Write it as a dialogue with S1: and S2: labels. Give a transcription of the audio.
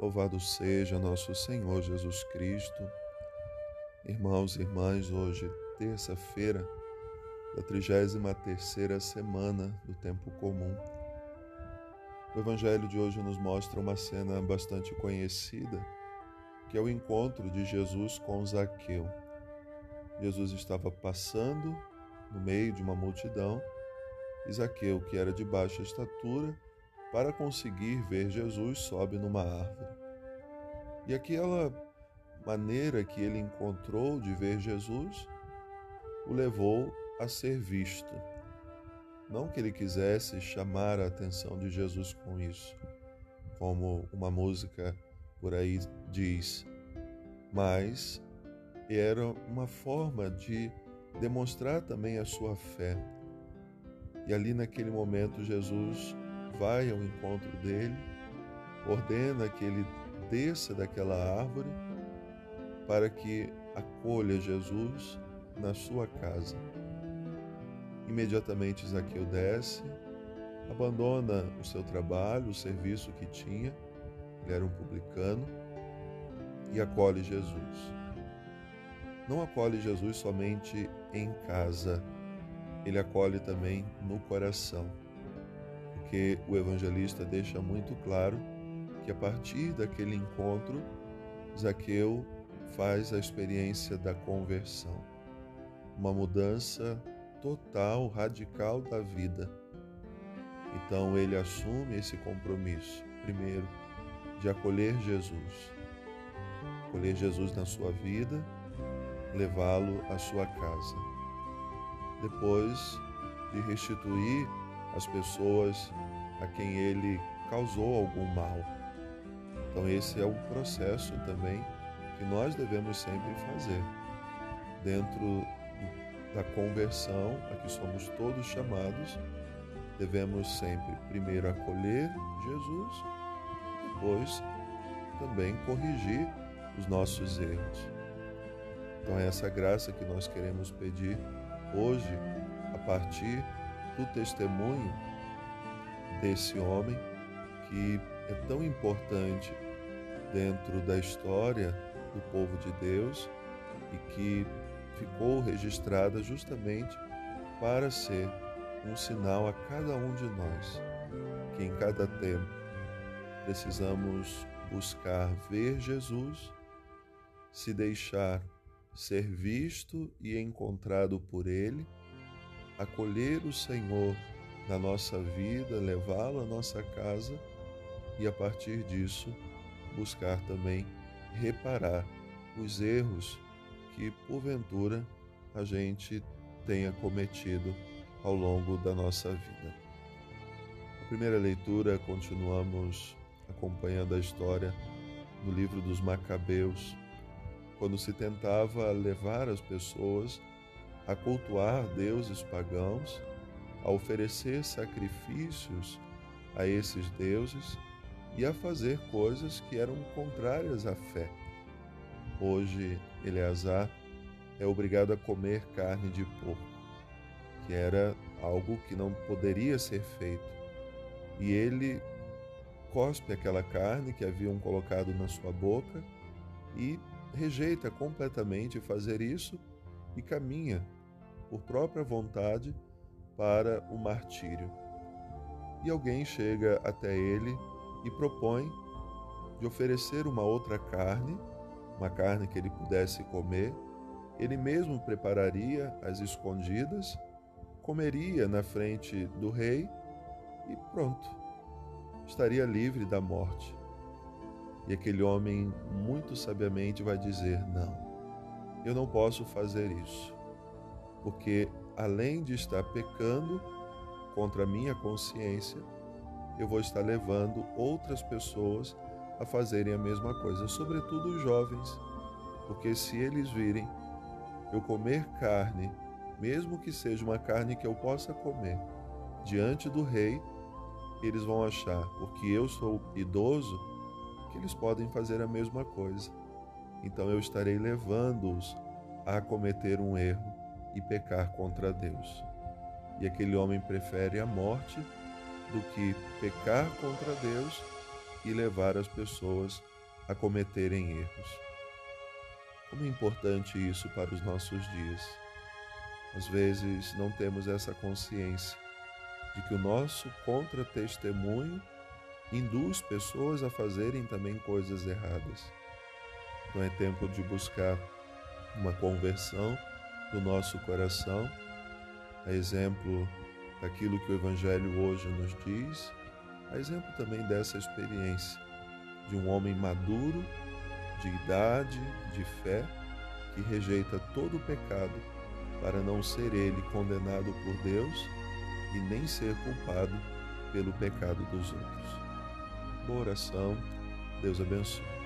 S1: Louvado seja nosso Senhor Jesus Cristo. Irmãos e irmãs, hoje, terça-feira da 33ª semana do tempo comum. O evangelho de hoje nos mostra uma cena bastante conhecida, que é o encontro de Jesus com Zaqueu. Jesus estava passando no meio de uma multidão e Zaqueu, que era de baixa estatura, para conseguir ver Jesus, sobe numa árvore. E aquela maneira que ele encontrou de ver Jesus o levou a ser visto. Não que ele quisesse chamar a atenção de Jesus com isso, como uma música por aí diz, mas era uma forma de demonstrar também a sua fé. E ali naquele momento Jesus vai ao encontro dele, ordena que ele desça daquela árvore para que acolha Jesus na sua casa. Imediatamente Zaqueu desce, abandona o seu trabalho, o serviço que tinha, ele era um publicano, e acolhe Jesus. Não acolhe Jesus somente em casa, ele acolhe também no coração porque o evangelista deixa muito claro que a partir daquele encontro, Zaqueu faz a experiência da conversão, uma mudança total, radical da vida. Então ele assume esse compromisso, primeiro, de acolher Jesus, acolher Jesus na sua vida, levá-lo à sua casa. Depois de restituir as pessoas a quem ele causou algum mal. Então, esse é um processo também que nós devemos sempre fazer. Dentro da conversão a que somos todos chamados, devemos sempre primeiro acolher Jesus, depois também corrigir os nossos erros. Então, é essa graça que nós queremos pedir hoje, a partir do testemunho desse homem que é tão importante dentro da história do povo de Deus e que ficou registrada justamente para ser um sinal a cada um de nós, que em cada tempo precisamos buscar ver Jesus, se deixar ser visto e encontrado por Ele acolher o Senhor na nossa vida, levá-lo à nossa casa e a partir disso buscar também reparar os erros que porventura a gente tenha cometido ao longo da nossa vida. A primeira leitura continuamos acompanhando a história no livro dos Macabeus, quando se tentava levar as pessoas a cultuar deuses pagãos, a oferecer sacrifícios a esses deuses e a fazer coisas que eram contrárias à fé. Hoje, Eleazar é obrigado a comer carne de porco, que era algo que não poderia ser feito. E ele cospe aquela carne que haviam colocado na sua boca e rejeita completamente fazer isso e caminha por própria vontade para o martírio. E alguém chega até ele e propõe de oferecer uma outra carne, uma carne que ele pudesse comer. Ele mesmo prepararia as escondidas, comeria na frente do rei e pronto, estaria livre da morte. E aquele homem muito sabiamente vai dizer: Não, eu não posso fazer isso porque além de estar pecando contra a minha consciência, eu vou estar levando outras pessoas a fazerem a mesma coisa, sobretudo os jovens, porque se eles virem eu comer carne, mesmo que seja uma carne que eu possa comer, diante do rei, eles vão achar, porque eu sou idoso, que eles podem fazer a mesma coisa. Então eu estarei levando-os a cometer um erro e pecar contra Deus. E aquele homem prefere a morte do que pecar contra Deus e levar as pessoas a cometerem erros. Como é importante isso para os nossos dias. Às vezes não temos essa consciência de que o nosso contra-testemunho induz pessoas a fazerem também coisas erradas. Então é tempo de buscar uma conversão do nosso coração, a exemplo daquilo que o Evangelho hoje nos diz, a exemplo também dessa experiência de um homem maduro, de idade, de fé, que rejeita todo o pecado para não ser ele condenado por Deus e nem ser culpado pelo pecado dos outros. Boa oração, Deus abençoe.